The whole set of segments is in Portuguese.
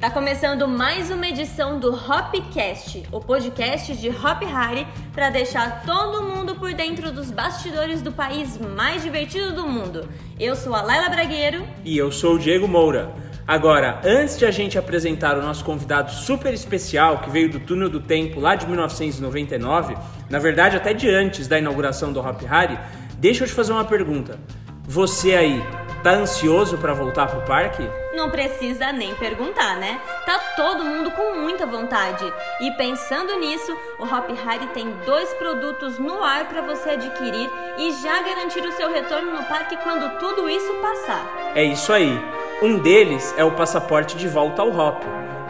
Tá começando mais uma edição do Hopcast, o podcast de Hop Hari para deixar todo mundo por dentro dos bastidores do país mais divertido do mundo. Eu sou a Laila Bragueiro e eu sou o Diego Moura. Agora, antes de a gente apresentar o nosso convidado super especial que veio do túnel do tempo lá de 1999, na verdade até de antes da inauguração do Hop Hari, deixa eu te fazer uma pergunta. Você aí Tá ansioso para voltar pro parque? Não precisa nem perguntar, né? Tá todo mundo com muita vontade. E pensando nisso, o Hop Hari tem dois produtos no ar para você adquirir e já garantir o seu retorno no parque quando tudo isso passar. É isso aí. Um deles é o passaporte de volta ao Hop.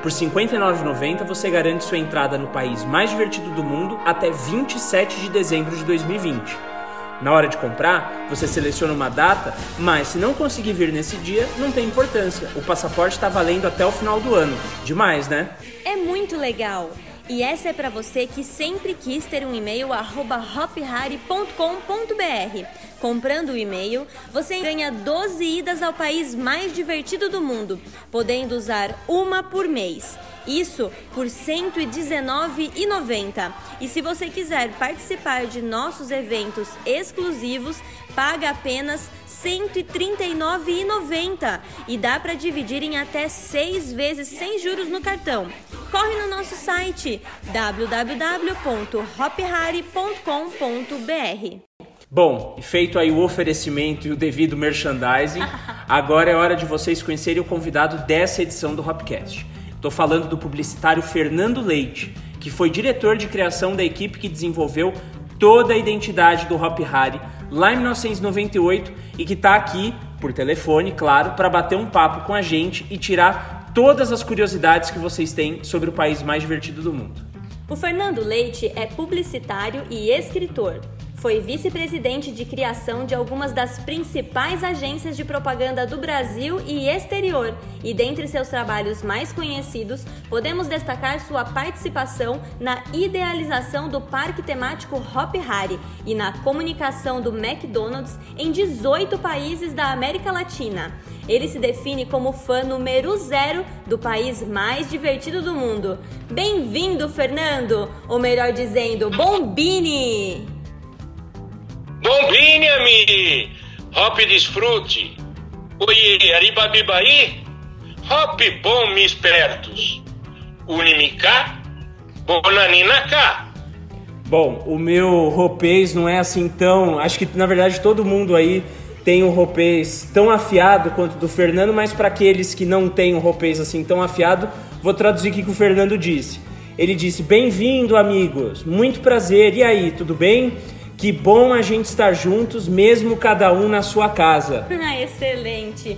Por R$ 59,90 você garante sua entrada no país mais divertido do mundo até 27 de dezembro de 2020. Na hora de comprar, você seleciona uma data, mas se não conseguir vir nesse dia, não tem importância. O passaporte está valendo até o final do ano. Demais, né? É muito legal. E essa é para você que sempre quis ter um e-mail hophari.com.br. Comprando o e-mail, você ganha 12 idas ao país mais divertido do mundo, podendo usar uma por mês. Isso por R$ 119,90. E se você quiser participar de nossos eventos exclusivos, paga apenas R$ 139,90 e dá para dividir em até seis vezes sem juros no cartão. Corre no nosso site www.hophari.com.br. Bom, feito aí o oferecimento e o devido merchandising, agora é hora de vocês conhecerem o convidado dessa edição do Hopcast. Estou falando do publicitário Fernando Leite, que foi diretor de criação da equipe que desenvolveu toda a identidade do Hop Hari lá em 1998 e que está aqui por telefone, claro, para bater um papo com a gente e tirar todas as curiosidades que vocês têm sobre o país mais divertido do mundo. O Fernando Leite é publicitário e escritor. Foi vice-presidente de criação de algumas das principais agências de propaganda do Brasil e exterior, e dentre seus trabalhos mais conhecidos, podemos destacar sua participação na idealização do parque temático Hop Hari e na comunicação do McDonald's em 18 países da América Latina. Ele se define como fã número zero do país mais divertido do mundo. Bem-vindo, Fernando! Ou melhor dizendo, Bombini! Bombini, ami! Hop desfrute! Oiê, aribabibaí! Hop bom, me espertos! Unimicá, cá! Bom, o meu roupês não é assim tão... Acho que, na verdade, todo mundo aí tem um roupês tão afiado quanto do Fernando, mas para aqueles que não têm um roupês assim tão afiado, vou traduzir o que o Fernando disse. Ele disse: Bem-vindo, amigos, muito prazer, e aí, tudo bem? Que bom a gente estar juntos, mesmo cada um na sua casa. Ah, excelente.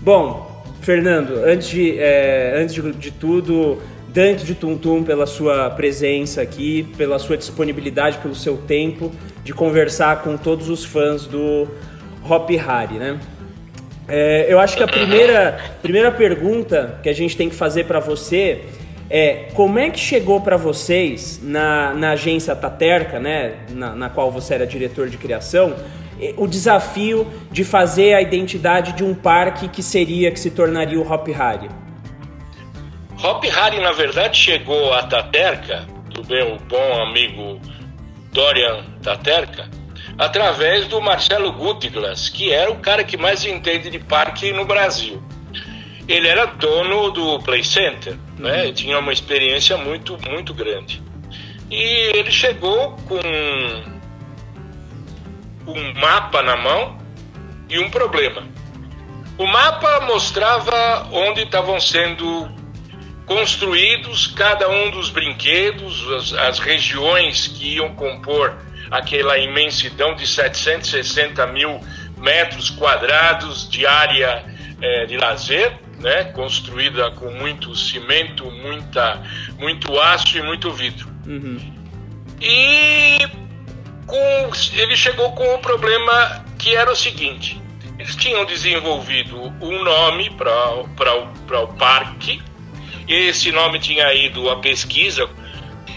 Bom, Fernando, antes de, é, antes de, tudo, Dante de Tum Tum pela sua presença aqui, pela sua disponibilidade, pelo seu tempo de conversar com todos os fãs do Hop Hari, né? É, eu acho que a primeira, primeira pergunta que a gente tem que fazer para você é como é que chegou para vocês na, na agência Taterca, né, na, na qual você era diretor de criação, o desafio de fazer a identidade de um parque que seria, que se tornaria o Hop Hari? Hop Hari, na verdade, chegou a Taterca, do meu bom amigo Dorian Taterca, através do Marcelo Gutglas, que era o cara que mais entende de parque no Brasil ele era dono do Play Center, né? Uhum. Tinha uma experiência muito, muito grande. E ele chegou com um mapa na mão e um problema. O mapa mostrava onde estavam sendo construídos cada um dos brinquedos, as, as regiões que iam compor aquela imensidão de 760 mil metros quadrados de área é, de lazer né, construída com muito cimento, muita, muito aço e muito vidro. Uhum. E com, ele chegou com um problema que era o seguinte: eles tinham desenvolvido um nome para o parque, esse nome tinha ido à pesquisa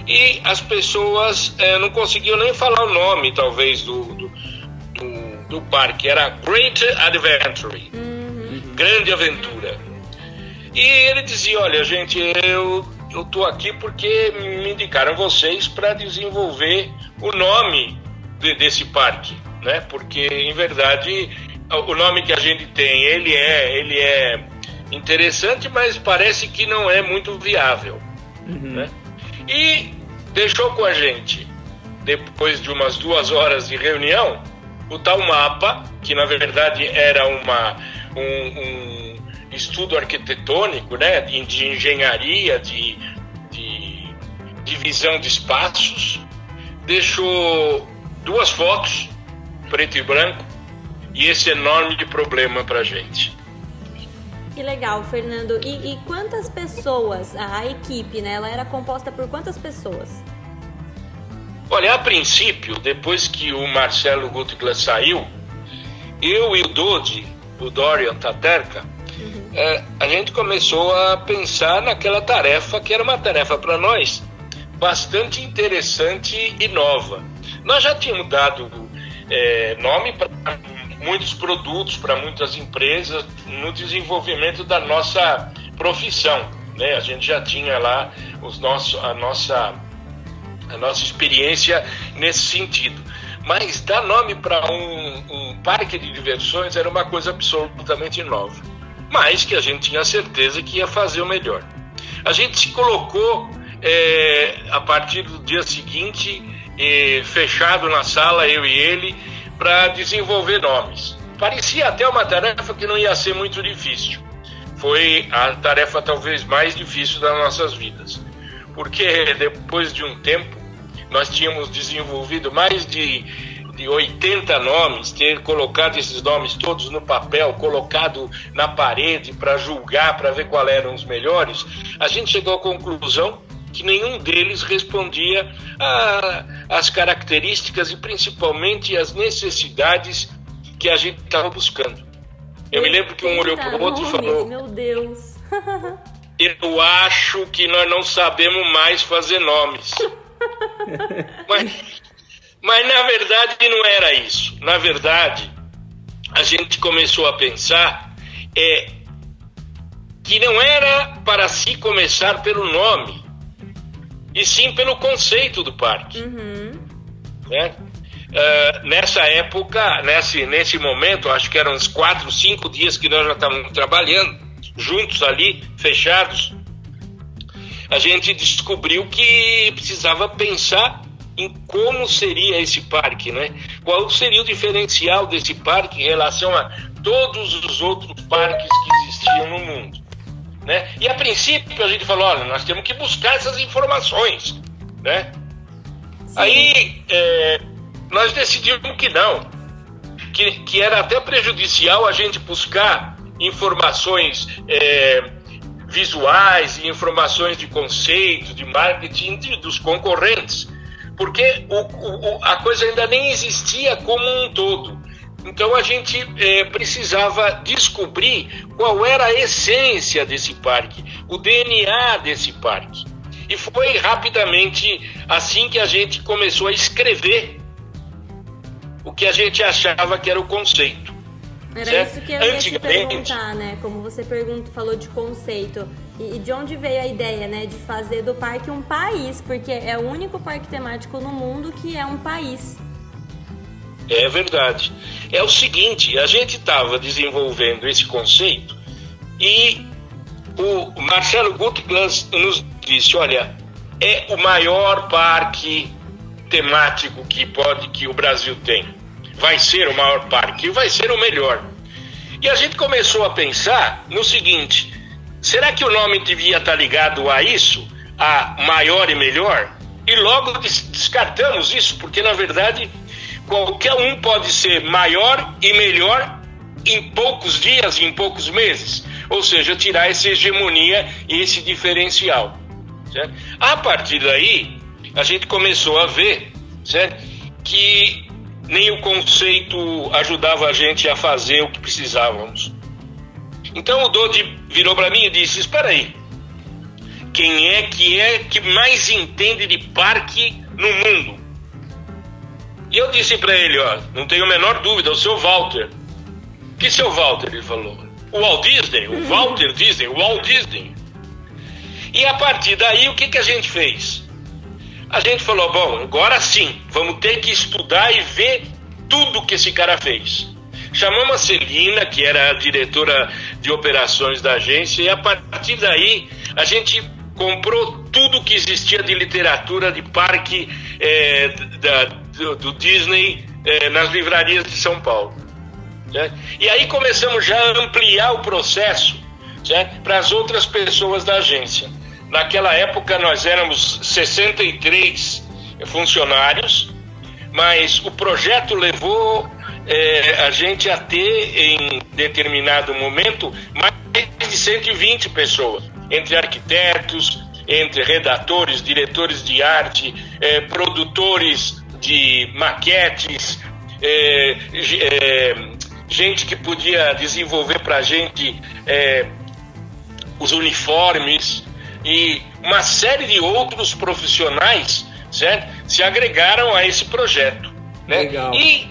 e as pessoas é, não conseguiam nem falar o nome, talvez, do, do, do, do parque. Era Great Adventure, uhum. Grande Aventura. E ele dizia: Olha, gente, eu eu tô aqui porque me indicaram vocês para desenvolver o nome de, desse parque, né? Porque em verdade o nome que a gente tem ele é ele é interessante, mas parece que não é muito viável, uhum. né? E deixou com a gente depois de umas duas horas de reunião o tal mapa que na verdade era uma um, um estudo arquitetônico, né, de engenharia, de, de divisão de espaços, deixou duas fotos, preto e branco, e esse enorme problema para a gente. Que legal, Fernando. E, e, quantas pessoas, a equipe, né? Ela era composta por quantas pessoas? Olha, a princípio, depois que o Marcelo Gutglas saiu, eu e o Dodi, o Dorian Taterka, é, a gente começou a pensar naquela tarefa que era uma tarefa para nós bastante interessante e nova. Nós já tínhamos dado é, nome para muitos produtos, para muitas empresas no desenvolvimento da nossa profissão. Né? A gente já tinha lá os a, nossa, a nossa experiência nesse sentido. Mas dar nome para um, um parque de diversões era uma coisa absolutamente nova mas que a gente tinha certeza que ia fazer o melhor. A gente se colocou é, a partir do dia seguinte, é, fechado na sala, eu e ele, para desenvolver nomes. Parecia até uma tarefa que não ia ser muito difícil. Foi a tarefa talvez mais difícil das nossas vidas. Porque depois de um tempo, nós tínhamos desenvolvido mais de de 80 nomes, ter colocado esses nomes todos no papel, colocado na parede para julgar, para ver qual eram os melhores, a gente chegou à conclusão que nenhum deles respondia às características e principalmente às necessidades que a gente estava buscando. Eu me lembro que um olhou para o outro e falou: Meu Deus! Eu acho que nós não sabemos mais fazer nomes. Mas mas na verdade não era isso. Na verdade, a gente começou a pensar é, que não era para se começar pelo nome, e sim pelo conceito do parque. Uhum. Né? Uh, nessa época, nesse, nesse momento, acho que eram uns quatro, cinco dias que nós já estávamos trabalhando, juntos ali, fechados, a gente descobriu que precisava pensar em como seria esse parque, né? Qual seria o diferencial desse parque em relação a todos os outros parques que existiam no mundo, né? E a princípio a gente falou, olha, nós temos que buscar essas informações, né? Sim. Aí é, nós decidimos que não, que, que era até prejudicial a gente buscar informações é, visuais e informações de conceito, de marketing de, dos concorrentes porque o, o, a coisa ainda nem existia como um todo. Então a gente é, precisava descobrir qual era a essência desse parque, o DNA desse parque. E foi rapidamente assim que a gente começou a escrever o que a gente achava que era o conceito. Era certo? isso que eu ia te perguntar, né? Como você pergunta, falou de conceito. E, de onde veio a ideia, né, de fazer do parque um país, porque é o único parque temático no mundo que é um país. É verdade. É o seguinte, a gente estava desenvolvendo esse conceito e o Marcelo Gutglas nos disse, olha, é o maior parque temático que pode que o Brasil tem. Vai ser o maior parque, vai ser o melhor. E a gente começou a pensar no seguinte: Será que o nome devia estar ligado a isso? A maior e melhor? E logo descartamos isso, porque na verdade qualquer um pode ser maior e melhor em poucos dias, em poucos meses. Ou seja, tirar essa hegemonia e esse diferencial. Certo? A partir daí, a gente começou a ver certo? que nem o conceito ajudava a gente a fazer o que precisávamos. Então o Dodi virou para mim e disse: Espera aí, quem é que é que mais entende de parque no mundo? E eu disse para ele: Ó, não tenho a menor dúvida, o seu Walter. Que seu Walter? Ele falou: o Walt Disney, o Walter Disney, o Walt Disney. E a partir daí, o que, que a gente fez? A gente falou: bom, agora sim, vamos ter que estudar e ver tudo que esse cara fez. Chamamos a Celina, que era a diretora de operações da agência, e a partir daí a gente comprou tudo que existia de literatura de parque é, da, do, do, Disney é, nas livrarias de São Paulo. Né? E aí começamos já a ampliar o processo para as outras pessoas da agência. Naquela época nós éramos 63 funcionários, mas o projeto levou é, a gente a ter em determinado momento mais de 120 pessoas, entre arquitetos, entre redatores, diretores de arte, é, produtores de maquetes, é, é gente que podia desenvolver para a gente é, os uniformes e uma série de outros profissionais certo? se agregaram a esse projeto. Né? Legal. E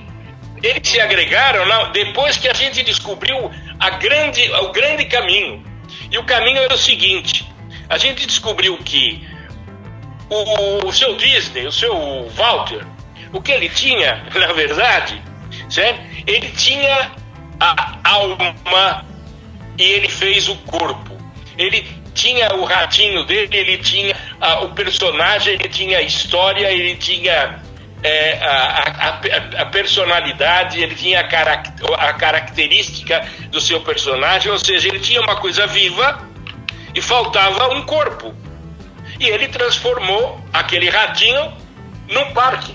eles se agregaram depois que a gente descobriu a grande, o grande caminho. E o caminho era o seguinte: a gente descobriu que o, o seu Disney, o seu Walter, o que ele tinha, na verdade, certo? ele tinha a alma e ele fez o corpo. Ele tinha o ratinho dele, ele tinha a, o personagem, ele tinha a história, ele tinha é, a, a, a, personalidade, ele tinha a, caract a característica do seu personagem, ou seja, ele tinha uma coisa viva e faltava um corpo. E ele transformou aquele ratinho num parque.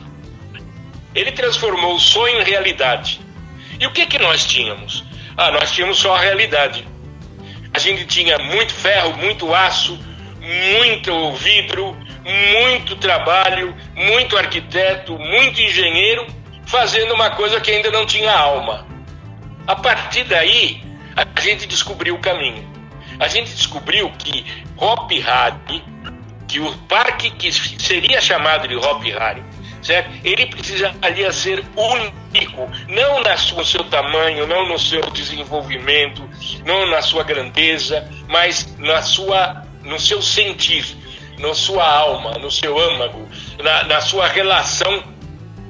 Ele transformou o sonho em realidade. E o que que nós tínhamos? Ah, nós tínhamos só a realidade. A gente tinha muito ferro, muito aço, muito vidro, muito trabalho, muito arquiteto, muito engenheiro, fazendo uma coisa que ainda não tinha alma. A partir daí, a gente descobriu o caminho. A gente descobriu que Hop Harry, que o parque que seria chamado de Hop Harry, certo? Ele precisaria ser único, não no seu tamanho, não no seu desenvolvimento, não na sua grandeza, mas na sua, no seu sentir, na sua alma, no seu âmago, na, na sua relação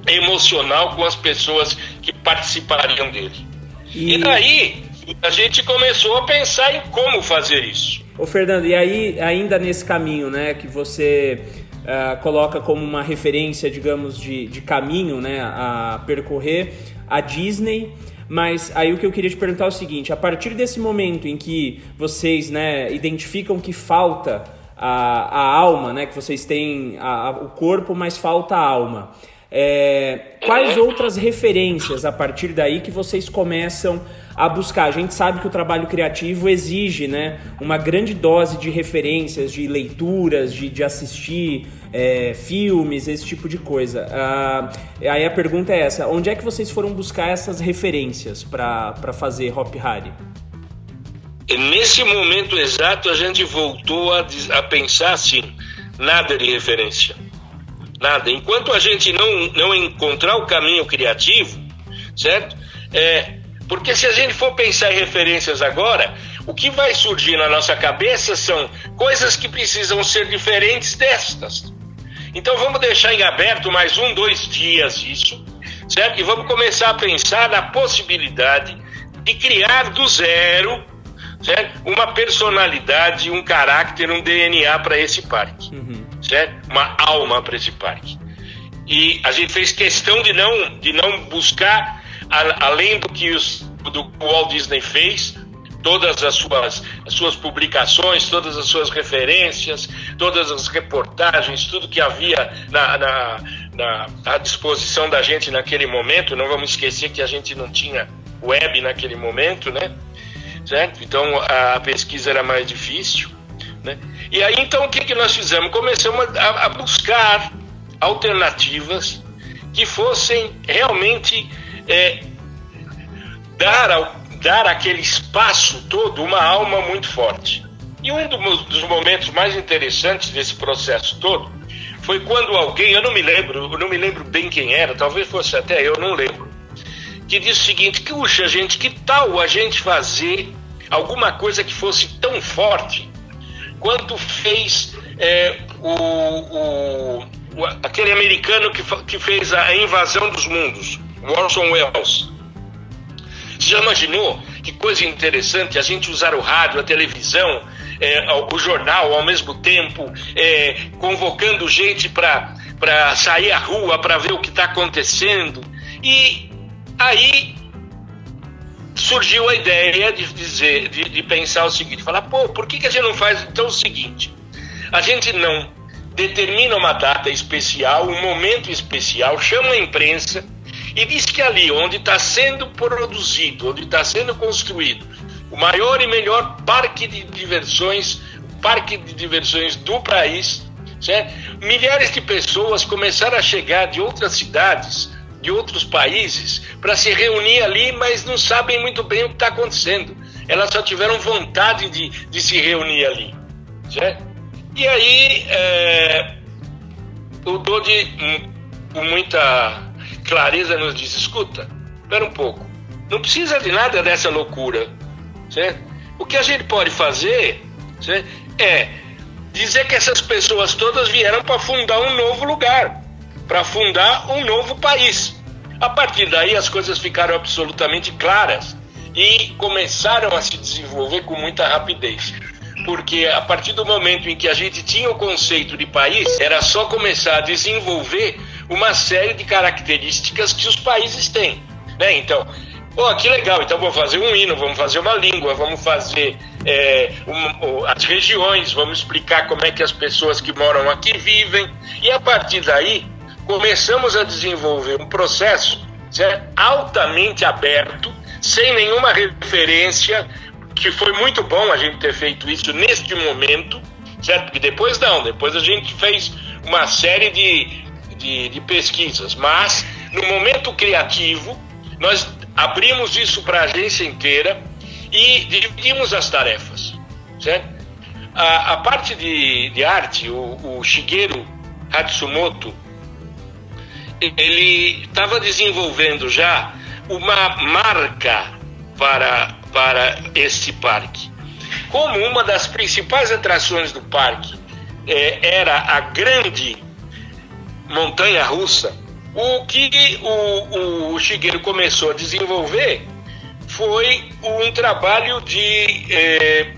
emocional com as pessoas que participariam dele. E... e daí a gente começou a pensar em como fazer isso. Ô Fernando, e aí ainda nesse caminho, né, que você uh, coloca como uma referência, digamos, de, de caminho né, a percorrer a Disney. Mas aí o que eu queria te perguntar é o seguinte: a partir desse momento em que vocês né, identificam que falta a, a alma, né, que vocês têm a, a, o corpo, mas falta a alma. É, quais outras referências a partir daí que vocês começam a buscar? A gente sabe que o trabalho criativo exige né, uma grande dose de referências, de leituras, de, de assistir é, filmes, esse tipo de coisa. Ah, aí a pergunta é essa: onde é que vocês foram buscar essas referências para fazer Hop Harry? Nesse momento exato, a gente voltou a, a pensar assim: nada de referência nada. Enquanto a gente não, não encontrar o caminho criativo, certo? É, porque se a gente for pensar em referências agora, o que vai surgir na nossa cabeça são coisas que precisam ser diferentes destas. Então vamos deixar em aberto mais um, dois dias isso, certo? E vamos começar a pensar na possibilidade de criar do zero certo? uma personalidade, um caráter, um DNA para esse parque. Uhum certo? uma alma para esse parque. E a gente fez questão de não, de não buscar, a, além do que os, do Walt Disney fez, todas as suas, as suas publicações, todas as suas referências, todas as reportagens, tudo que havia na, na, na, à disposição da gente naquele momento. Não vamos esquecer que a gente não tinha web naquele momento, né? Certo? Então a pesquisa era mais difícil. Né? E aí então o que, que nós fizemos? Começamos a, a buscar alternativas que fossem realmente é, dar, ao, dar aquele espaço todo uma alma muito forte. E um dos momentos mais interessantes desse processo todo foi quando alguém, eu não me lembro, eu não me lembro bem quem era, talvez fosse até eu, não lembro, que disse o seguinte, puxa gente, que tal a gente fazer alguma coisa que fosse tão forte quanto fez é, o, o, o, aquele americano que, que fez a invasão dos mundos, Orson Welles. Você já imaginou que coisa interessante a gente usar o rádio, a televisão, é, o jornal ao mesmo tempo, é, convocando gente para sair à rua para ver o que está acontecendo. E aí surgiu a ideia de dizer, de, de, pensar o seguinte, falar, pô, por que, que a gente não faz então o seguinte? A gente não determina uma data especial, um momento especial, chama a imprensa e diz que ali onde está sendo produzido, onde está sendo construído o maior e melhor parque de diversões, parque de diversões do país, certo? milhares de pessoas começaram a chegar de outras cidades de outros países para se reunir ali, mas não sabem muito bem o que está acontecendo. Elas só tiveram vontade de, de se reunir ali. Certo? E aí, é, o Dodi, com muita clareza, nos diz: escuta, espera um pouco, não precisa de nada dessa loucura. Certo? O que a gente pode fazer certo? é dizer que essas pessoas todas vieram para fundar um novo lugar, para fundar um novo país. A partir daí as coisas ficaram absolutamente claras e começaram a se desenvolver com muita rapidez. Porque a partir do momento em que a gente tinha o conceito de país, era só começar a desenvolver uma série de características que os países têm. Né? Então, oh, que legal, então vamos fazer um hino, vamos fazer uma língua, vamos fazer é, um, as regiões, vamos explicar como é que as pessoas que moram aqui vivem. E a partir daí, começamos a desenvolver um processo certo? altamente aberto, sem nenhuma referência, que foi muito bom a gente ter feito isso neste momento, certo? Porque depois não, depois a gente fez uma série de, de, de pesquisas, mas no momento criativo, nós abrimos isso para a agência inteira e dividimos as tarefas, certo? A, a parte de, de arte, o, o Shigeru Hatsumoto, ele estava desenvolvendo já uma marca para, para este parque. Como uma das principais atrações do parque é, era a grande montanha russa, o que o, o Shigeru começou a desenvolver foi um trabalho de é,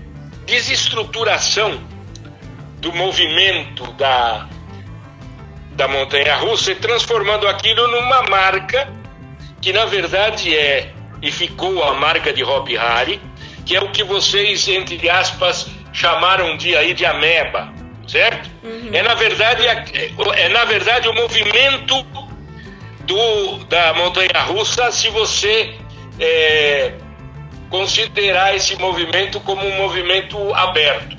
desestruturação do movimento da, da montanha russa e transformando aquilo numa marca que na verdade é e ficou a marca de Hop Harry, que é o que vocês entre aspas chamaram de aí de ameba, certo? Uhum. É na verdade é, é na verdade o movimento do da montanha russa se você é, considerar esse movimento como um movimento aberto.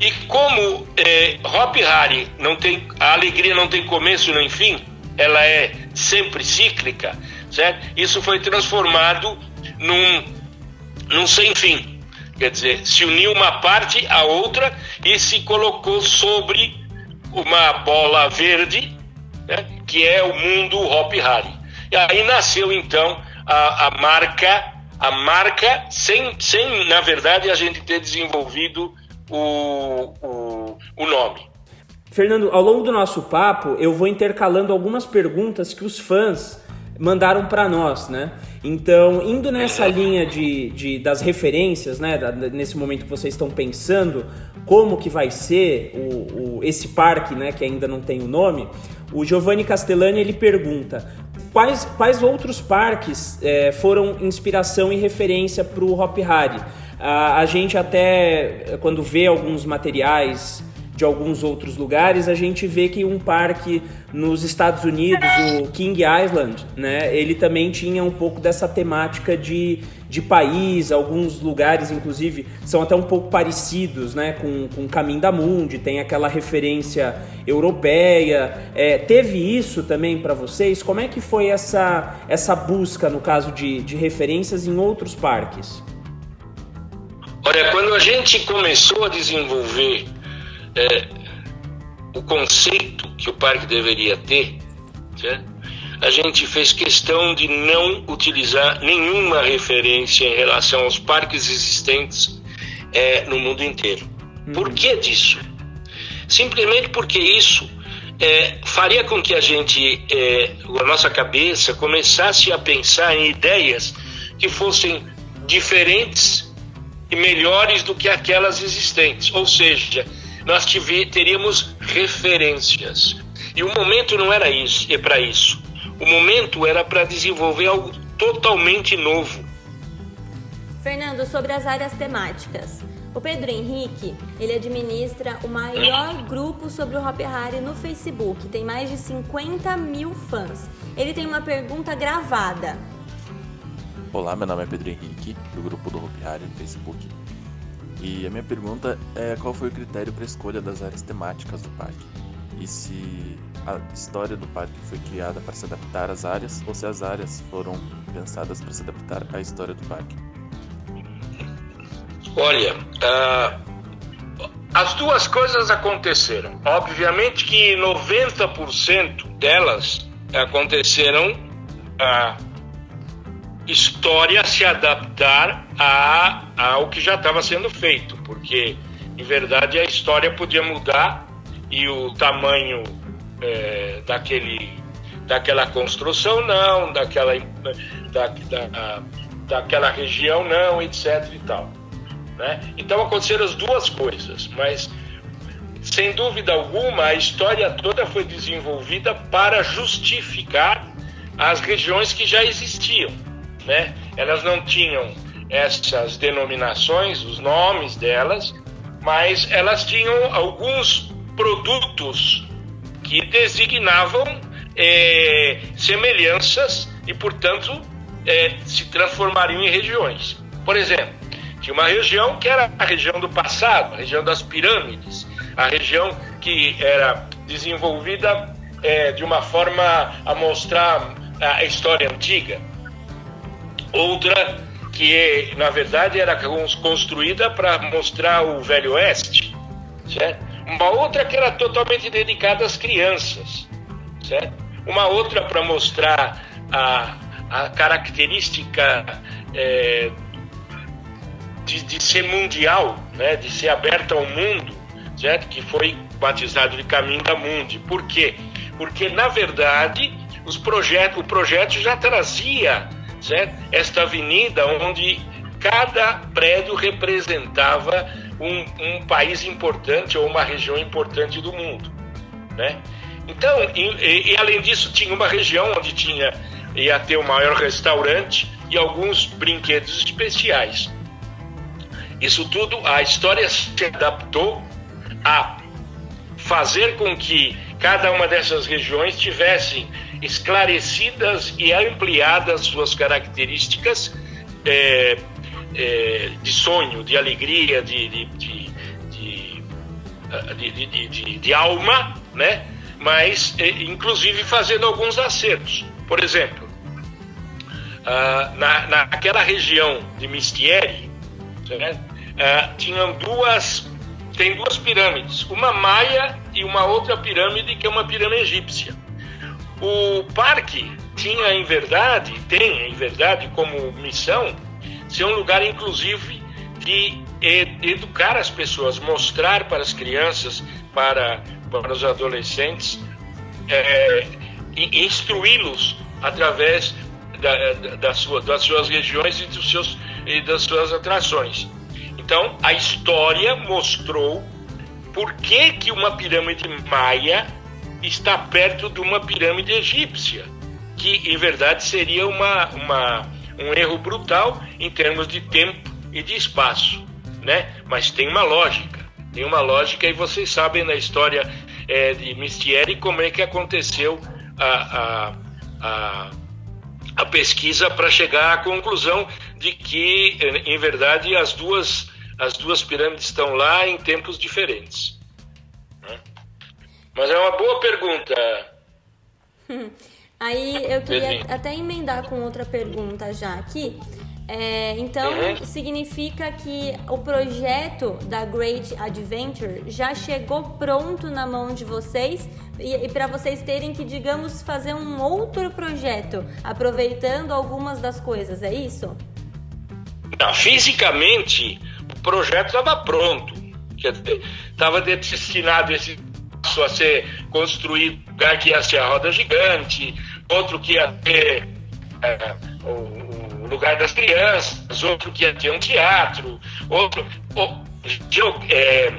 E como é, Hop Hari não tem a alegria não tem começo nem fim, ela é sempre cíclica, certo? Isso foi transformado num, num sem fim. Quer dizer, se uniu uma parte à outra e se colocou sobre uma bola verde, né, que é o mundo Hop Hari. E aí nasceu então a, a marca, a marca sem, sem na verdade a gente ter desenvolvido o, o, o nome. Fernando, ao longo do nosso papo, eu vou intercalando algumas perguntas que os fãs mandaram para nós, né? Então, indo nessa linha de, de, das referências, né? Da, nesse momento que vocês estão pensando como que vai ser o, o, esse parque, né? Que ainda não tem o nome. O Giovanni Castellani ele pergunta quais, quais outros parques é, foram inspiração e referência para o Hop Hari. A, gente até, quando vê alguns materiais de alguns outros lugares, a gente vê que um parque nos Estados Unidos, o King Island, né, ele também tinha um pouco dessa temática de, de país, alguns lugares, inclusive, são até um pouco parecidos né, com, com o Caminho da Mundi, tem aquela referência europeia. É, teve isso também para vocês? Como é que foi essa, essa busca, no caso de, de referências em outros parques? Olha, quando a gente começou a desenvolver é, o conceito que o parque deveria ter, certo? a gente fez questão de não utilizar nenhuma referência em relação aos parques existentes é, no mundo inteiro. Uhum. Por que disso? Simplesmente porque isso é, faria com que a gente, é, a nossa cabeça, começasse a pensar em ideias que fossem diferentes e melhores do que aquelas existentes. Ou seja, nós teríamos referências. E o momento não era isso, é para isso. O momento era para desenvolver algo totalmente novo. Fernando, sobre as áreas temáticas. O Pedro Henrique, ele administra o maior grupo sobre o Hop Harry no Facebook. Tem mais de 50 mil fãs. Ele tem uma pergunta gravada. Olá, meu nome é Pedro Henrique, do grupo do Harry no Facebook. E a minha pergunta é qual foi o critério para a escolha das áreas temáticas do parque? E se a história do parque foi criada para se adaptar às áreas ou se as áreas foram pensadas para se adaptar à história do parque? Olha, uh, as duas coisas aconteceram. Obviamente que 90% delas aconteceram a história se adaptar a, ao que já estava sendo feito, porque em verdade a história podia mudar e o tamanho é, daquele, daquela construção não, daquela, da, da, daquela região não, etc. e tal. Né? Então aconteceram as duas coisas, mas sem dúvida alguma a história toda foi desenvolvida para justificar as regiões que já existiam. Né? Elas não tinham essas denominações, os nomes delas, mas elas tinham alguns produtos que designavam é, semelhanças e, portanto, é, se transformariam em regiões. Por exemplo, tinha uma região que era a região do passado, a região das pirâmides, a região que era desenvolvida é, de uma forma a mostrar a história antiga. Outra que, na verdade, era construída para mostrar o Velho Oeste, certo? Uma outra que era totalmente dedicada às crianças, certo? Uma outra para mostrar a, a característica é, de, de ser mundial, né, de ser aberta ao mundo, certo? Que foi batizado de Caminho da Mundi. Por quê? Porque na verdade os projetos, o projeto já trazia, certo? Esta avenida onde cada prédio representava um, um país importante ou uma região importante do mundo, né? Então, e, e, além disso, tinha uma região onde tinha ia ter o maior restaurante e alguns brinquedos especiais. Isso tudo, a história se adaptou a fazer com que cada uma dessas regiões tivessem esclarecidas e ampliadas suas características é, é, de sonho, de alegria, de, de, de, de, de alma, né? mas é, inclusive fazendo alguns acertos. Por exemplo, ah, na, naquela região de Mistieri, né? é, tinham duas tem duas pirâmides, uma maia e uma outra pirâmide que é uma pirâmide egípcia. O parque tinha em verdade, tem em verdade como missão ser um lugar inclusive de educar as pessoas, mostrar para as crianças, para, para os adolescentes, é, instruí-los através da, da sua, das suas regiões e, dos seus, e das suas atrações. Então, a história mostrou por que, que uma pirâmide maia está perto de uma pirâmide egípcia, que em verdade seria uma, uma, um erro brutal em termos de tempo e de espaço, né? Mas tem uma lógica, tem uma lógica e vocês sabem na história é, de Mistieri como é que aconteceu a, a, a, a pesquisa para chegar à conclusão de que, em verdade, as duas as duas pirâmides estão lá em tempos diferentes. Mas é uma boa pergunta. Aí eu queria até emendar com outra pergunta já aqui. É, então, uhum. significa que o projeto da Great Adventure já chegou pronto na mão de vocês e, e para vocês terem que, digamos, fazer um outro projeto, aproveitando algumas das coisas, é isso? Não, fisicamente, o projeto estava pronto. Estava destinado esse a ser construído lugar que ia ser a roda gigante, outro que ia ter é, o lugar das crianças, outro que ia ter um teatro, outro. Ou, é,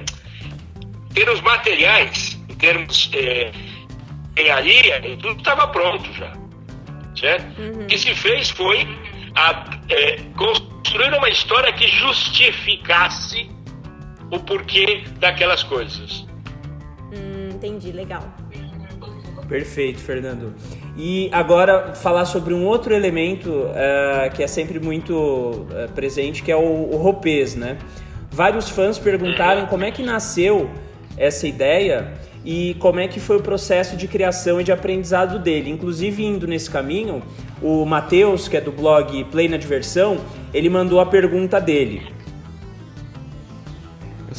termos materiais, em termos é, engenharia, tudo estava pronto já. Certo? Uhum. O que se fez foi a, é, construir uma história que justificasse o porquê daquelas coisas. Entendi, legal. Perfeito, Fernando. E agora falar sobre um outro elemento uh, que é sempre muito uh, presente, que é o, o roupês, né? Vários fãs perguntaram como é que nasceu essa ideia e como é que foi o processo de criação e de aprendizado dele. Inclusive, indo nesse caminho, o Matheus, que é do blog Play na Diversão, ele mandou a pergunta dele.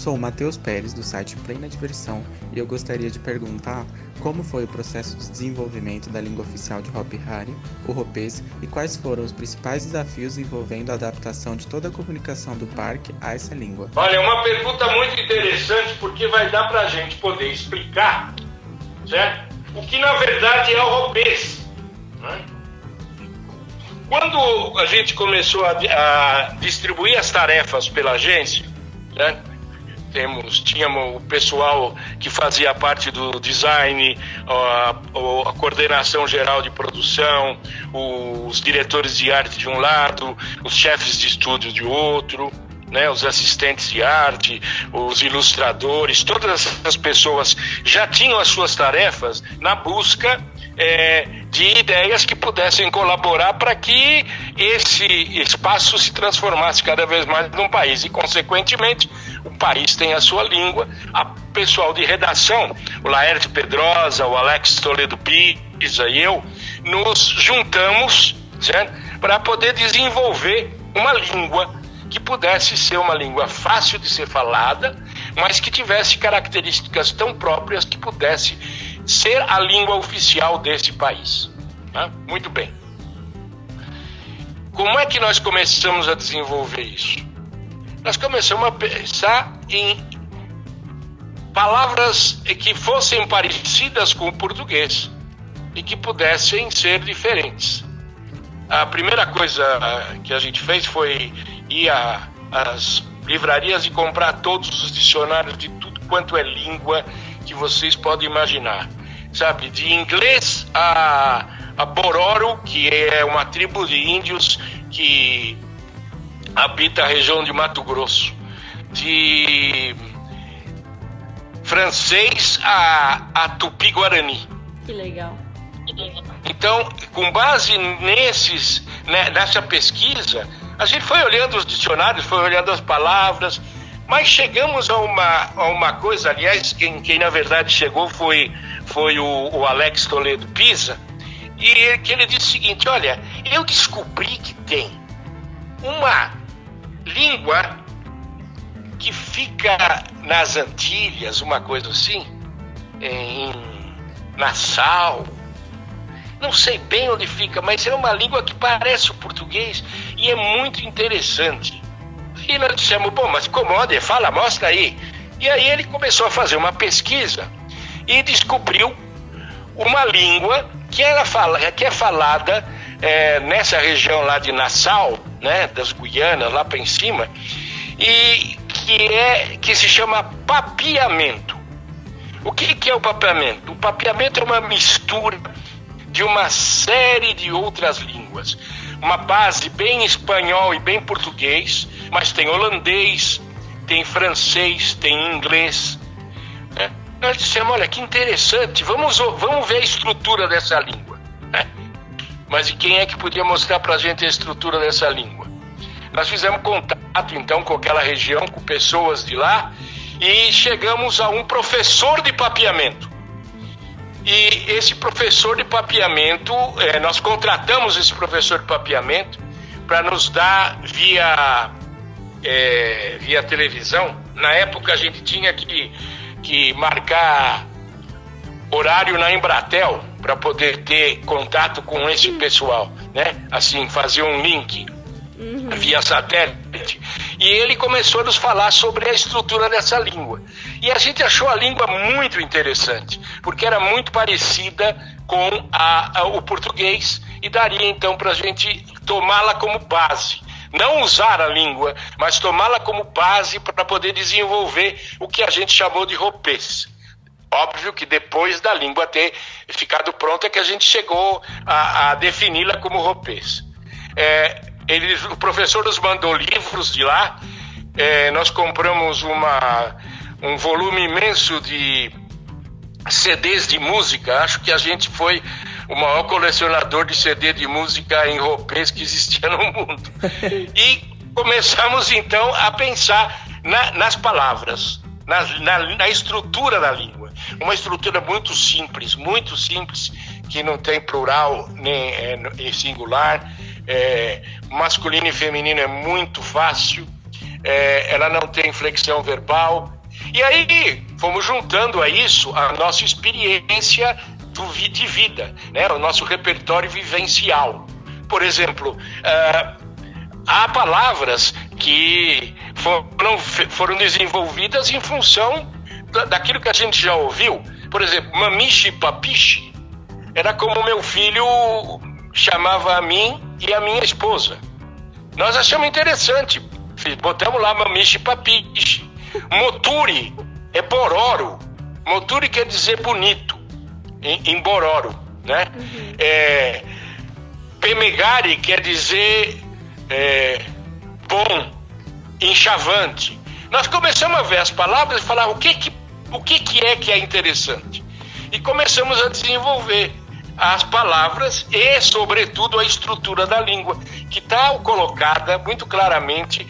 Sou o Matheus Pérez, do site Play na Diversão, e eu gostaria de perguntar como foi o processo de desenvolvimento da língua oficial de Hopi Hari, o Hopês, e quais foram os principais desafios envolvendo a adaptação de toda a comunicação do parque a essa língua? Olha, é uma pergunta muito interessante porque vai dar para a gente poder explicar certo? o que na verdade é o Hopês. Né? Quando a gente começou a, a distribuir as tarefas pela agência, certo? Temos tínhamos o pessoal que fazia parte do design, a, a, coordenação geral de produção, os diretores de arte de um lado, os chefes de estúdio de outro, né, os assistentes de arte, os ilustradores, todas essas pessoas já tinham as suas tarefas na busca é, de ideias que pudessem colaborar para que esse espaço se transformasse cada vez mais num país. E, consequentemente, o país tem a sua língua. A pessoal de redação, o Laerte Pedrosa, o Alex Toledo Pisa e eu, nos juntamos para poder desenvolver uma língua que pudesse ser uma língua fácil de ser falada, mas que tivesse características tão próprias que pudesse ser a língua oficial desse país. Tá? Muito bem. Como é que nós começamos a desenvolver isso? Nós começamos a pensar em palavras que fossem parecidas com o português e que pudessem ser diferentes. A primeira coisa que a gente fez foi ir às livrarias e comprar todos os dicionários de tudo quanto é língua que vocês podem imaginar sabe, de inglês a, a Bororo, que é uma tribo de índios que habita a região de Mato Grosso, de francês a, a Tupi-Guarani. Que legal. Então, com base nesses, né, nessa pesquisa, a gente foi olhando os dicionários, foi olhando as palavras, mas chegamos a uma, a uma coisa, aliás, quem, quem na verdade chegou foi, foi o, o Alex Toledo Pisa, e que ele disse o seguinte: olha, eu descobri que tem uma língua que fica nas Antilhas, uma coisa assim, em Nassau. Não sei bem onde fica, mas é uma língua que parece o português e é muito interessante. E nós dissemos, bom, mas como onde? Fala, mostra aí. E aí ele começou a fazer uma pesquisa e descobriu uma língua que, era fala, que é falada é, nessa região lá de Nassau, né, das Guianas, lá para em cima, e que, é, que se chama papiamento. O que, que é o papiamento? O papiamento é uma mistura de uma série de outras línguas. Uma base bem espanhol e bem português, mas tem holandês, tem francês, tem inglês. Né? Nós dissemos, olha que interessante, vamos, vamos ver a estrutura dessa língua. Mas quem é que podia mostrar para a gente a estrutura dessa língua? Nós fizemos contato então com aquela região, com pessoas de lá, e chegamos a um professor de papiamento. E esse professor de papiamento, é, nós contratamos esse professor de papiamento para nos dar via, é, via televisão. Na época a gente tinha que, que marcar horário na Embratel para poder ter contato com esse pessoal, né? Assim, fazer um link uhum. via satélite. E ele começou a nos falar sobre a estrutura dessa língua. E a gente achou a língua muito interessante, porque era muito parecida com a, a, o português e daria então para a gente tomá-la como base. Não usar a língua, mas tomá-la como base para poder desenvolver o que a gente chamou de roupês. Óbvio que depois da língua ter ficado pronta é que a gente chegou a, a defini-la como roupês. É, ele, o professor nos mandou livros de lá, é, nós compramos uma, um volume imenso de CDs de música, acho que a gente foi o maior colecionador de CD de música em roupês que existia no mundo. E começamos então a pensar na, nas palavras, na, na, na estrutura da língua. Uma estrutura muito simples, muito simples, que não tem plural nem é, singular. É, masculino e feminino é muito fácil. É, ela não tem inflexão verbal. E aí fomos juntando a isso a nossa experiência do, de vida, né? o nosso repertório vivencial. Por exemplo, uh, há palavras que foram, foram desenvolvidas em função daquilo que a gente já ouviu. Por exemplo, mamiche papiche era como meu filho chamava a mim e a minha esposa. Nós achamos interessante. Botamos lá mamiche papiche. Moturi é bororo. Moturi quer dizer bonito em, em Bororo, né? Uhum. É, Pemegari quer dizer é, bom, enchavante. Nós começamos a ver as palavras e falar o que, que, o que, que é que é interessante. E começamos a desenvolver as palavras e, sobretudo, a estrutura da língua, que está colocada muito claramente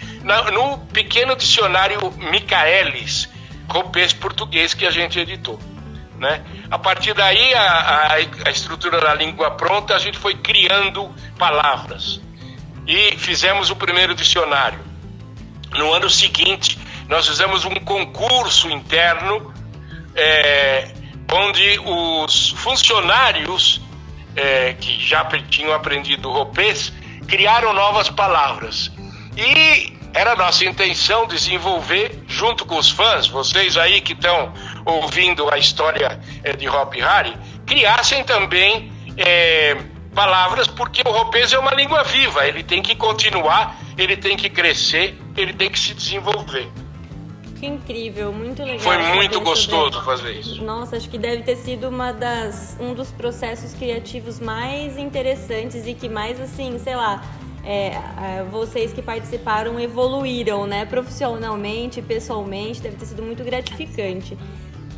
no pequeno dicionário Michaelis, roupês português que a gente editou. Né? A partir daí, a, a, a, estrutura da língua pronta, a gente foi criando palavras e fizemos o primeiro dicionário. No ano seguinte, nós fizemos um concurso interno é, onde os funcionários é, que já tinham aprendido ropês criaram novas palavras. E era nossa intenção desenvolver, junto com os fãs, vocês aí que estão ouvindo a história é, de Hop Harry, criassem também é, palavras, porque o ropês é uma língua viva, ele tem que continuar, ele tem que crescer, ele tem que se desenvolver. Que incrível, muito legal. Foi muito gostoso fazer isso. Nossa, acho que deve ter sido uma das, um dos processos criativos mais interessantes e que mais assim, sei lá, é, é, vocês que participaram evoluíram, né? Profissionalmente, pessoalmente, deve ter sido muito gratificante.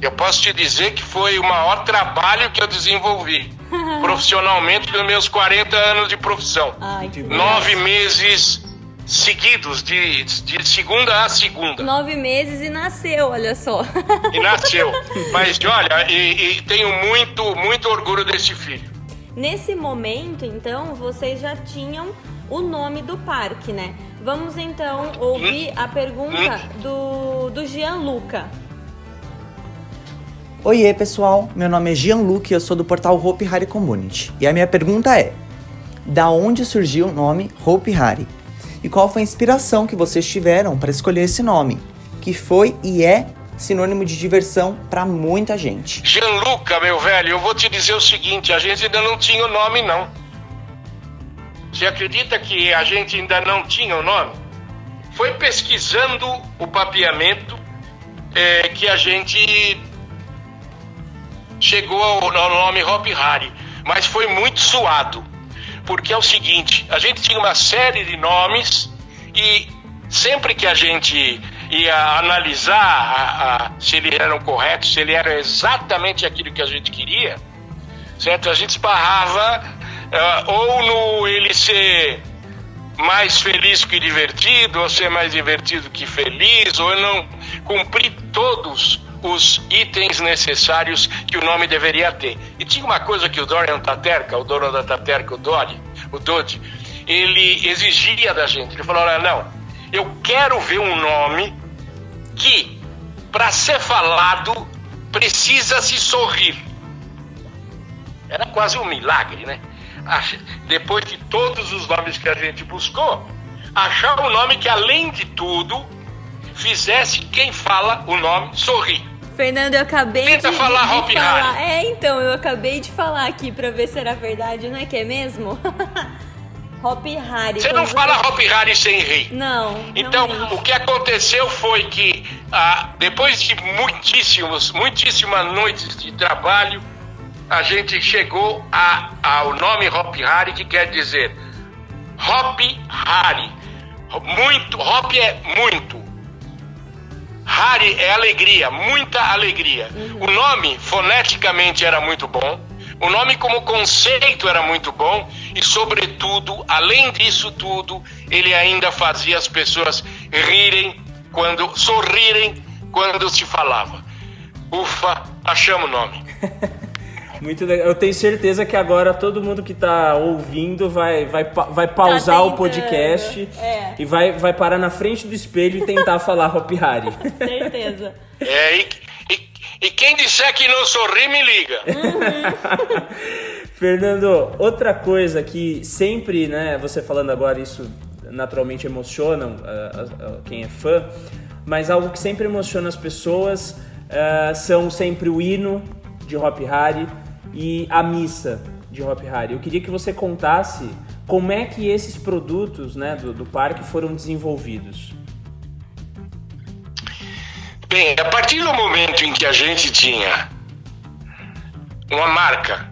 Eu posso te dizer que foi o maior trabalho que eu desenvolvi profissionalmente nos meus 40 anos de profissão. Ai, Nove meses seguidos, de, de segunda a segunda. Nove meses e nasceu, olha só. E nasceu. Mas olha, e, e tenho muito, muito orgulho desse filho. Nesse momento, então, vocês já tinham o nome do parque, né? Vamos então ouvir a pergunta do, do Gianluca. Oiê pessoal, meu nome é Gianluca e eu sou do portal Hope Harry Community. E a minha pergunta é: da onde surgiu o nome Hope Harry? E qual foi a inspiração que vocês tiveram para escolher esse nome, que foi e é sinônimo de diversão para muita gente? Gianluca, meu velho, eu vou te dizer o seguinte: a gente ainda não tinha o nome, não. Você acredita que a gente ainda não tinha o nome? Foi pesquisando o papeamento é, que a gente chegou ao, nome Hop Harry, mas foi muito suado, porque é o seguinte: a gente tinha uma série de nomes e sempre que a gente ia analisar a, a, se eles eram corretos, se ele era exatamente aquilo que a gente queria, certo? A gente esbarrava uh, ou no ele ser mais feliz que divertido, ou ser mais divertido que feliz, ou não cumprir todos os itens necessários que o nome deveria ter. E tinha uma coisa que o Dorian Taterka, o dono da Taterka, o Dory, o Dodge, ele exigia da gente. Ele falou: olha, não, eu quero ver um nome que, para ser falado, precisa se sorrir. Era quase um milagre, né? Depois de todos os nomes que a gente buscou, achar um nome que, além de tudo, fizesse quem fala o nome sorrir. Fernando, eu acabei Tenta de, falar de Hopi falar. Hari. É, então, eu acabei de falar aqui pra ver se era verdade, não é que é mesmo? Hopi Hari. Você não quando fala Hopi Hari sem rir. Não. Então, realmente. o que aconteceu foi que, ah, depois de muitíssimos, muitíssimas noites de trabalho, a gente chegou a, ao nome Hopi Hari, que quer dizer Hopi Hari. Muito, Hopi é muito. Hari é alegria, muita alegria. O nome foneticamente era muito bom. O nome como conceito era muito bom e, sobretudo, além disso tudo, ele ainda fazia as pessoas rirem quando sorrirem quando se falava. Ufa, achamos o nome. Muito legal. Eu tenho certeza que agora todo mundo que tá ouvindo vai, vai, vai pausar o tentando, podcast é. e vai, vai parar na frente do espelho e tentar falar Hopi Hari. Certeza. É, e, e- e quem disser que não sorri, me liga. Fernando, outra coisa que sempre, né, você falando agora, isso naturalmente emociona ah, ah, quem é fã, mas algo que sempre emociona as pessoas ah, são sempre o hino de Hopi Hari e a missa de Hopi Hari. Eu queria que você contasse como é que esses produtos né, do, do parque foram desenvolvidos. Bem, a partir do momento em que a gente tinha uma marca,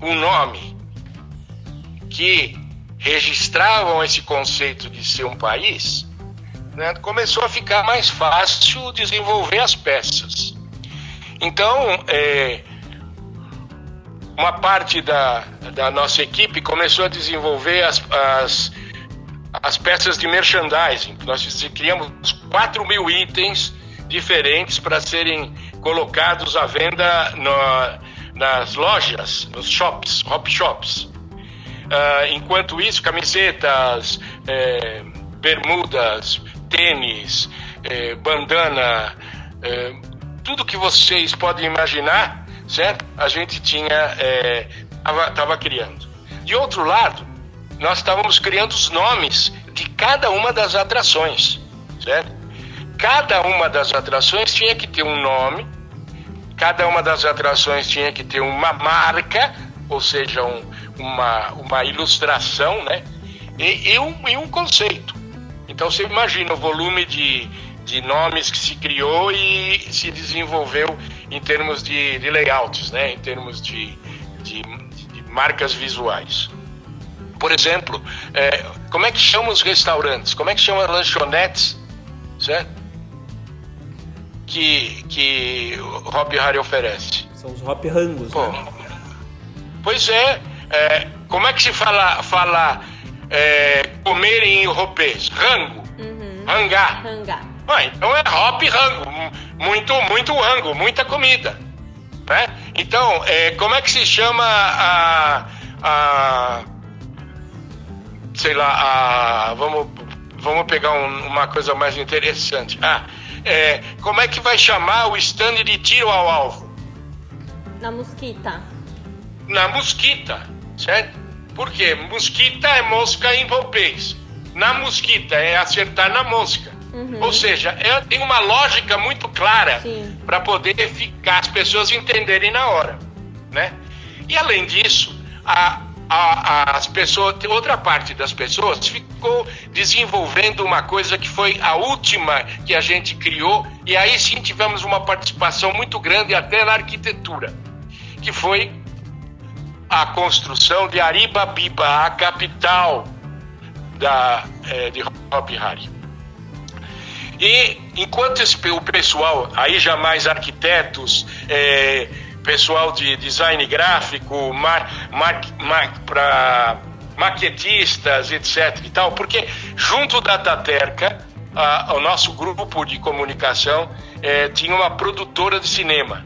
um nome que registravam esse conceito de ser um país, né, começou a ficar mais fácil desenvolver as peças. Então, é, uma parte da, da nossa equipe começou a desenvolver as, as, as peças de merchandising. Nós criamos 4 mil itens diferentes para serem colocados à venda no- nas lojas, nos shops, hop shops. Ah, enquanto isso, camisetas, eh, bermudas, tênis, eh, bandana, eh, tudo que vocês podem imaginar, certo? A gente tinha, eh, tava, tava criando. De outro lado, nós estávamos criando os nomes de cada uma das atrações, certo? Cada uma das atrações tinha que ter um nome, cada uma das atrações tinha que ter uma marca, ou seja, um- uma, uma ilustração, né? E, e um, e um conceito. Então você imagina o volume de, de nomes que se criou e se desenvolveu em termos de, de layouts, né? Em termos de, de, de marcas visuais. Por exemplo, é, como é que chamam os restaurantes? Como é que chamam as lanchonetes? Certo? Que, que o Hop Hari oferece. São os Hop Rangos, Pô, né? Pois é, é, como é que se fala, fala é, comer em ropês? Rango, rangar. Hangar. Ah, então é hop rango, mu- muito, muito rango, muita comida. Né? Então, é, como é que se chama a, a sei lá, a, vamos, vamos pegar um- uma coisa mais interessante. Ah, é, como é que vai chamar o stand de tiro ao alvo? Na mosquita. na mosquita, certo? Por quê? Mosquita é mosca em polpês. Na mosquita é acertar na mosca. Ou seja, é, tem uma lógica muito clara para poder ficar as pessoas entenderem na hora, né? E além disso, a, a- as pessoas, outra parte das pessoas ficou desenvolvendo uma coisa que foi a última que a gente criou e aí sim tivemos uma participação muito grande até na arquitetura, que foi a construção de Aribabiba, a capital da, eh, de Hopi Hari. E enquanto esse, o pessoal, aí já mais arquitetos, eh, pessoal de design gráfico, mar, mar, mar, pra maquetistas, etc. e tal, porque junto da Taterca, a- o nosso grupo de comunicação eh, tinha uma produtora de cinema.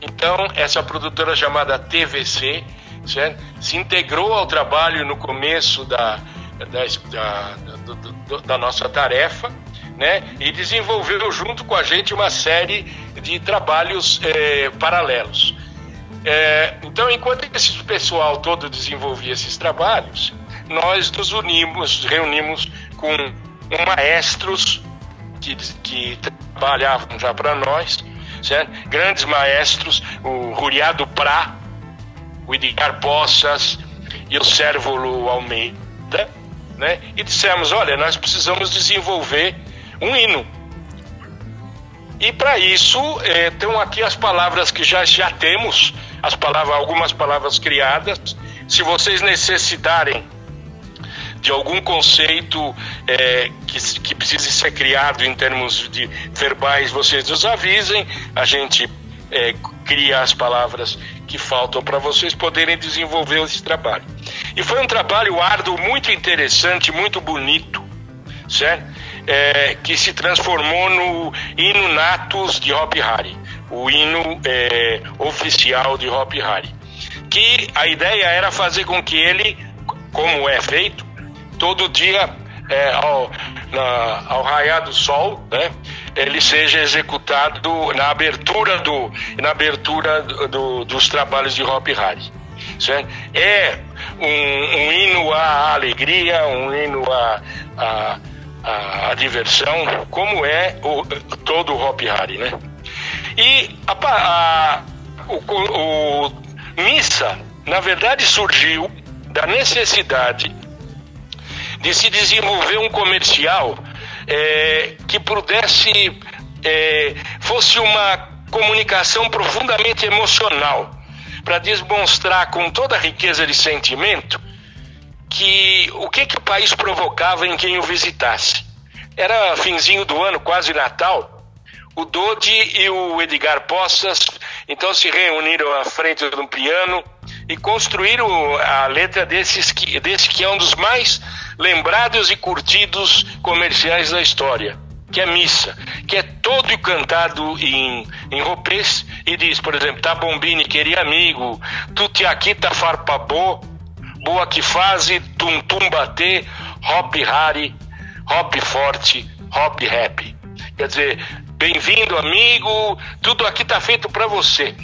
Então, essa produtora chamada TVC certo? se integrou ao trabalho no começo da, da, da, da, da nossa tarefa né? e desenvolveu junto com a gente uma série de trabalhos é, paralelos. É, então, enquanto esse pessoal todo desenvolvia esses trabalhos, nós nos unimos, reunimos com maestros que, que trabalhavam já para nós, certo? grandes maestros, o Ruriado Prá, o Edgar Poças e o Sérvulo Almeida, né? e dissemos: olha, nós precisamos desenvolver um hino. E para isso, é, estão aqui as palavras que já, já temos, as palavras, algumas palavras criadas. Se vocês necessitarem de algum conceito é, que, que precise ser criado em termos de verbais, vocês nos avisem, a gente é, cria as palavras que faltam para vocês poderem desenvolver esse trabalho. E foi um trabalho árduo, muito interessante, muito bonito, certo? É, que se transformou no hino natus de Hop Hari, o hino é, oficial de Hop Hari. Que a ideia era fazer com que ele, como é feito, todo dia é, ao, na, ao raiar do sol, né, ele seja executado na abertura do na abertura do, do, dos trabalhos de Hop Hari. Certo? É um, um, hino à alegria, um hino à, à, à, à diversão, como é o, todo o Hop Hari, né? E a, a, o, o missa, na verdade, surgiu da necessidade de se desenvolver um comercial é, que pudesse é, fosse uma comunicação profundamente emocional para demonstrar com toda a riqueza de sentimento que o que, que o país provocava em quem o visitasse. Era finzinho do ano, quase Natal. O Dodi e o Edgar Poças então se reuniram à frente do piano e construíram a letra desses que, desse que é um dos mais lembrados e curtidos comerciais da história, que é Missa, que é todo cantado em, em ropês e diz, por exemplo, tá bombini, querido amigo, tuti aqui tá farpabô, boa que fase, tum tum bater, hop rari, hop forte, hop rap. Quer dizer, bem-vindo amigo, tudo aqui tá feito para você,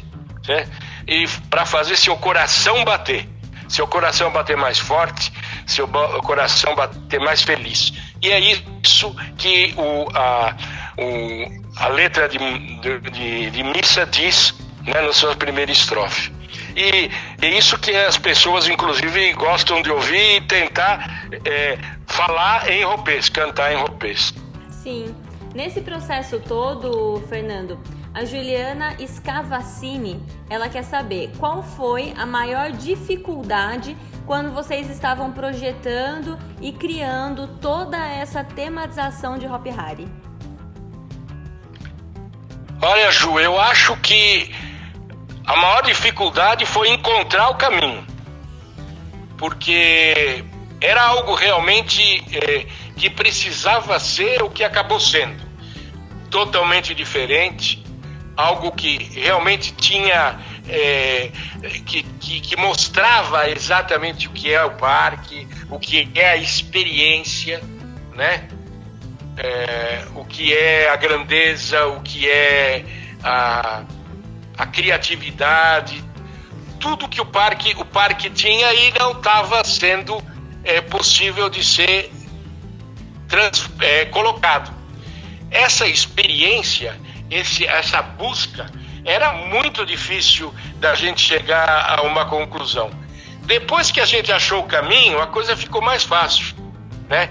né? E para fazer seu coração bater, seu coração bater mais forte, seu coração bater mais feliz. E é isso que o, a, o, a letra de, de, de missa diz né, na sua primeira estrofe. E é isso que as pessoas, inclusive, gostam de ouvir e tentar é, falar em roupês, cantar em roupês. Sim. Nesse processo todo, Fernando, a Juliana Scavacini, ela quer saber qual foi a maior dificuldade quando vocês estavam projetando e criando toda essa tematização de Hop Hari? Olha, Ju, eu acho que a maior dificuldade foi encontrar o caminho. Porque era algo realmente é, que precisava ser o que acabou sendo. Totalmente diferente, algo que realmente tinha é, que, que, que, mostrava exatamente o que é o parque, o que é a experiência, né? É, o que é a grandeza, o que é a, a criatividade, tudo que o parque, o parque tinha e não estava sendo é, possível de ser trans, é, colocado. Essa experiência, esse, essa busca, era muito difícil da gente chegar a uma conclusão. Depois que a gente achou o caminho, a coisa ficou mais fácil, né?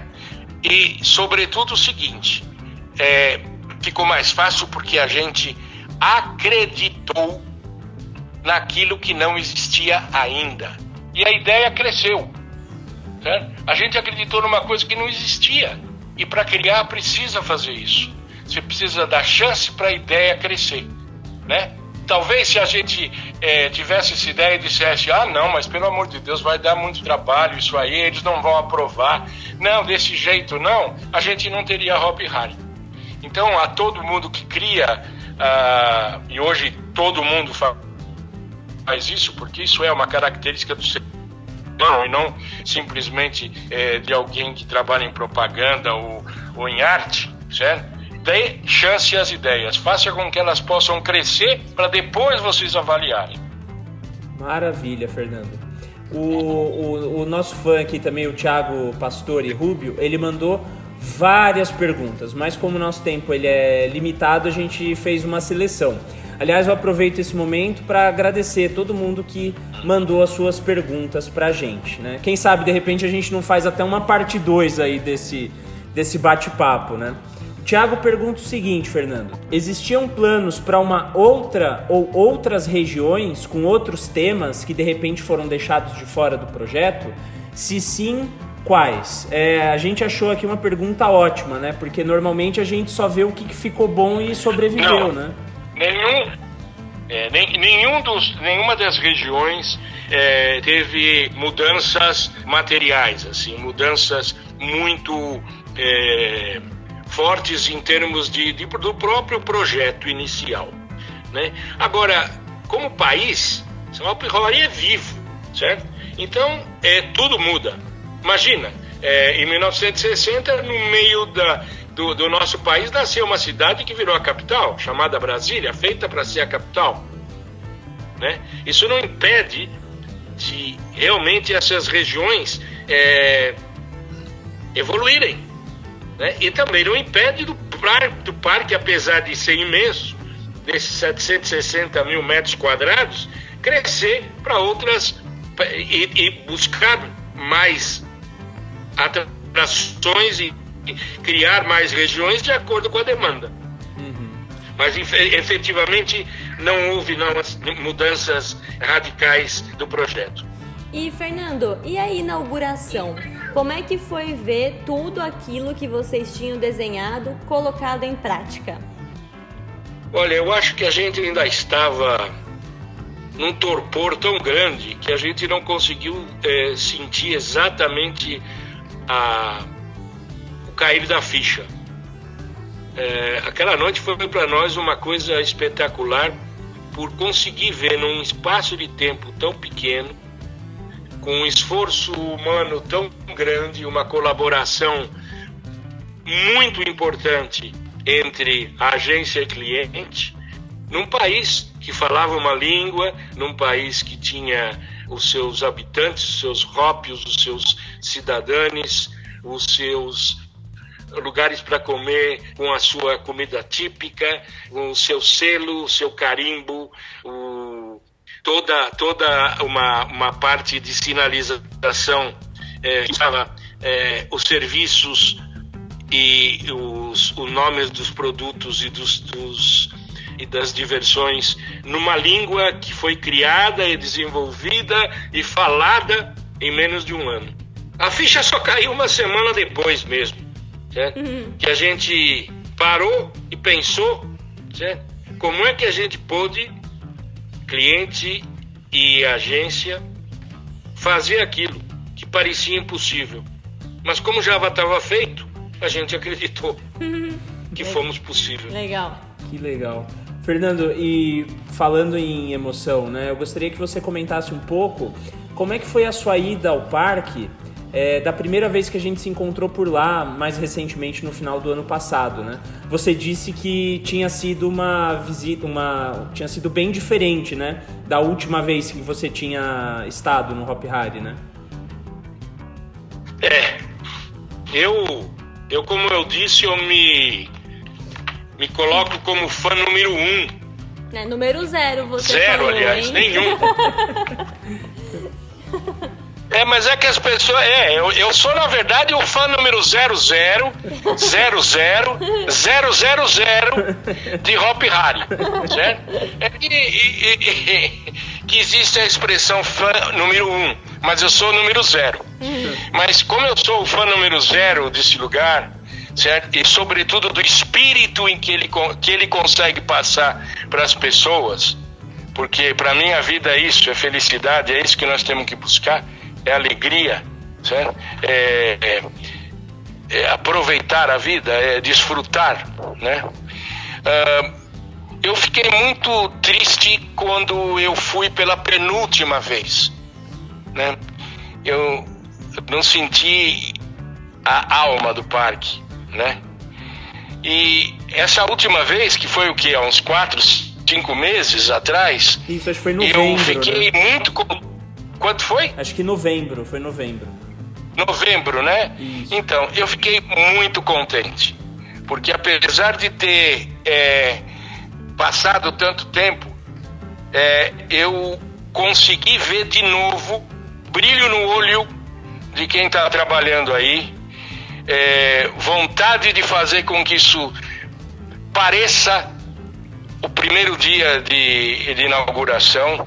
E, sobretudo, o seguinte: é, ficou mais fácil porque a gente acreditou naquilo que não existia ainda. E a ideia cresceu. Né? A gente acreditou numa coisa que não existia. E para criar, precisa fazer isso. Você precisa dar chance para a ideia crescer né? Talvez se a gente é, tivesse essa ideia e dissesse, ah, não, mas pelo amor de Deus, vai dar muito trabalho isso aí, eles não vão aprovar. Não, desse jeito não, a gente não teria Hop Harry. Então, a todo mundo que cria, uh, e hoje todo mundo faz faz isso porque isso é uma característica do ser humano e não simplesmente é, de alguém que trabalha em propaganda ou, ou em arte, certo? Dê chance às ideias, faça com que elas possam crescer para depois vocês avaliarem. Maravilha, Fernando. O, o, o, nosso fã aqui também, o Thiago Pastore Rubio, ele mandou várias perguntas, mas como o nosso tempo ele é limitado, a gente fez uma seleção. Aliás, eu aproveito esse momento para agradecer todo mundo que mandou as suas perguntas para a gente. Né? Quem sabe, de repente, a gente não faz até uma parte 2 aí desse, desse bate-papo, né? Tiago pergunta o seguinte, Fernando: existiam planos para uma outra ou outras regiões com outros temas que de repente foram deixados de fora do projeto? Se sim, quais? É, a gente achou aqui uma pergunta ótima, né? Porque normalmente a gente só vê o que, ficou bom e sobreviveu, Não, né? Nenhum, é, nem, nenhum dos, nenhuma das regiões é, teve mudanças materiais, assim, mudanças muito é, fortes em termos de, de, do próprio projeto inicial. Né? Agora, como país, São Paulo é vivo, certo? Então, é, tudo muda. Imagina, é, em 1960, no meio da, do, do, nosso país, nasceu uma cidade que virou a capital, chamada Brasília, feita para ser a capital. Né? Isso não impede de realmente essas regiões é, evoluírem. Né? E também não impede do, do parque, apesar de ser imenso, desses 760 mil metros quadrados, crescer para outras e, e, buscar mais atrações e, criar mais regiões de acordo com a demanda. Uhum. Mas efetivamente não houve não, mudanças radicais do projeto. E Fernando, e a inauguração? Como é que foi ver tudo aquilo que vocês tinham desenhado colocado em prática? Olha, eu acho que a gente ainda estava num torpor tão grande que a gente não conseguiu é, sentir exatamente a, o cair da ficha. É, aquela noite foi para nós uma coisa espetacular por conseguir ver num espaço de tempo tão pequeno com um esforço humano tão grande, uma colaboração muito importante entre agência e cliente, num país que falava uma língua, num país que tinha os seus habitantes, os seus rópios, os seus cidadãos, os seus lugares para comer com a sua comida típica, o seu selo, o seu carimbo, o toda, toda uma, uma parte de sinalização é, estava é, os serviços e os, os nomes dos produtos e dos, dos, e das diversões numa língua que foi criada e desenvolvida e falada em menos de um ano. A ficha só caiu uma semana depois mesmo, certo? Uhum. que a gente parou e pensou certo? como é que a gente pôde cliente e agência fazer aquilo que parecia impossível. Mas como já estava feito, a gente acreditou que fomos possível. Legal. Que legal. Fernando, e falando em emoção, né? Eu gostaria que você comentasse um pouco como é que foi a sua ida ao parque é, da primeira vez que a gente se encontrou por lá, mais recentemente no final do ano passado, né? Você disse que tinha sido uma visita, uma tinha sido bem diferente, né, da última vez que você tinha estado no Hop Hari, né? É, eu, eu como eu disse, eu me me coloco como fã número um. É, número zero, você Zero, falou, aliás, hein? nenhum. É, mas é que as pessoas. É, eu, eu sou, na verdade, o fã número 00 00 de Hop Harry. Certo? É que, e, e, que existe a expressão fã número 1, um, mas eu sou o número 0. Mas como eu sou o fã número 0 desse lugar, certo? E sobretudo do espírito em que ele, que ele consegue passar para as pessoas, porque para mim a vida é isso, é felicidade, é isso que nós temos que buscar é alegria, certo? É, é, é aproveitar a vida, é desfrutar, né? Uh, eu fiquei muito triste quando eu fui pela penúltima vez, né? Eu não senti a alma do parque, né? E essa última vez, que foi o que? Há uns quatro, cinco meses atrás. Isso, acho que foi novembro. Eu fiquei né? muito. Quanto foi? Acho que novembro, foi novembro. Novembro, né? Isso. Então, eu fiquei muito contente. Porque apesar de ter é, passado tanto tempo, é, eu consegui ver de novo brilho no olho de quem está trabalhando aí, é, vontade de fazer com que isso pareça o primeiro dia de, de inauguração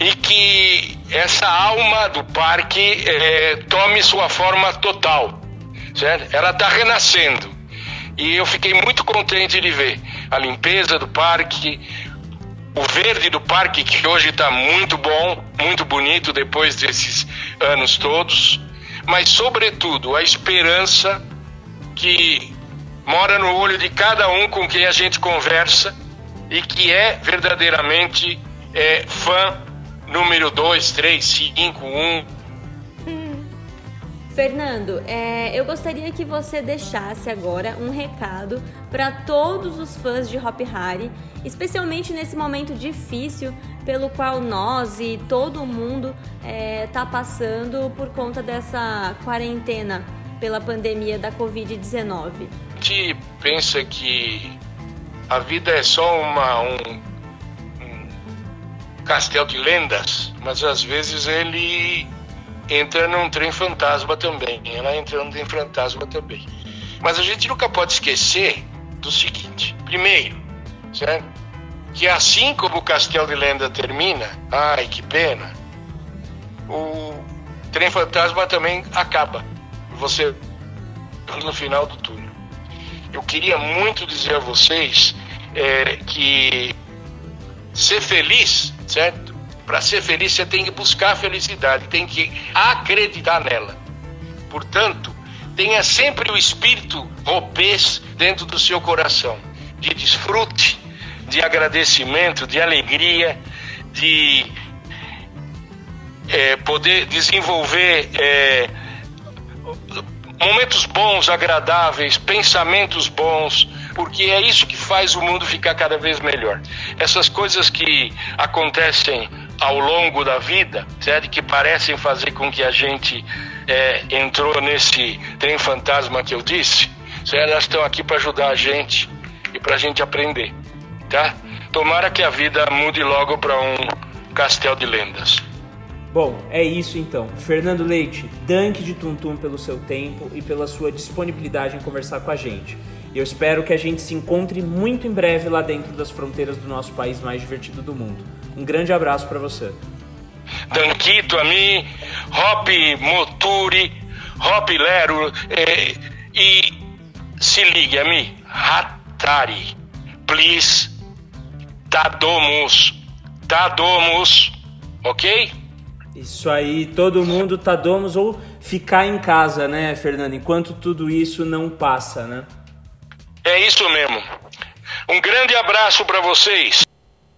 e que essa alma do parque é, tome sua forma total, certo? Ela está renascendo e eu fiquei muito contente de ver a limpeza do parque, o verde do parque que hoje está muito bom, muito bonito depois desses anos todos, mas sobretudo a esperança que mora no olho de cada um com quem a gente conversa e que é verdadeiramente é, fã número 2, 3, 5, 1. Fernando, é, eu gostaria que você deixasse agora um recado para todos os fãs de Hop Hari, especialmente nesse momento difícil pelo qual nós e todo mundo está é, passando por conta dessa quarentena pela pandemia da Covid-19. A gente pensa que a vida é só uma, um, um castelo de lendas, mas às vezes ele entra num trem fantasma também. Ela entra num trem fantasma também. Mas a gente nunca pode esquecer do seguinte: primeiro, certo? Que assim como o Castelo de Lenda termina, ai que pena, o trem fantasma também acaba. Você no final do túnel. Eu queria muito dizer a vocês é, que ser feliz, certo? Para ser feliz, você tem que buscar a felicidade, tem que acreditar nela. Portanto, tenha sempre o espírito roupês dentro do seu coração, de desfrute, de agradecimento, de alegria, de é, poder desenvolver é, momentos bons, agradáveis, pensamentos bons, porque é isso que faz o mundo ficar cada vez melhor. Essas coisas que acontecem ao longo da vida, certo? que parecem fazer com que a gente é, entrou nesse trem fantasma que eu disse, certo? elas estão aqui para ajudar a gente e para a gente aprender, tá? Tomara que a vida mude logo para um castelo de lendas. Bom, é isso então. Fernando Leite, danke de Tuntum pelo seu tempo e pela sua disponibilidade em conversar com a gente. Eu espero que a gente se encontre muito em breve lá dentro das fronteiras do nosso país mais divertido do mundo. Um grande abraço para você. Danquito, a mim, Hop Moturi, Hop Lero eh, e se ligue a mim, Hatari, please, Tadomos, Tadomos, ok? Isso aí, todo mundo Tadomos ou ficar em casa, né, Fernando? Enquanto tudo isso não passa, né? É isso mesmo. Um grande abraço para vocês.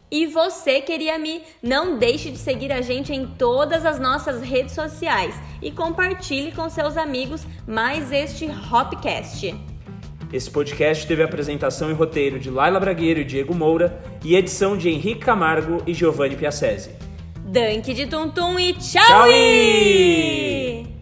E você, queria me, não deixe de seguir a gente em todas as nossas redes sociais e compartilhe com seus amigos mais este Hopcast. Esse podcast teve apresentação e roteiro de Laila Bragueiro e Diego Moura e edição de Henrique Camargo e Giovanni Piacese. Danke de Tum Tum e tchau! Tchau!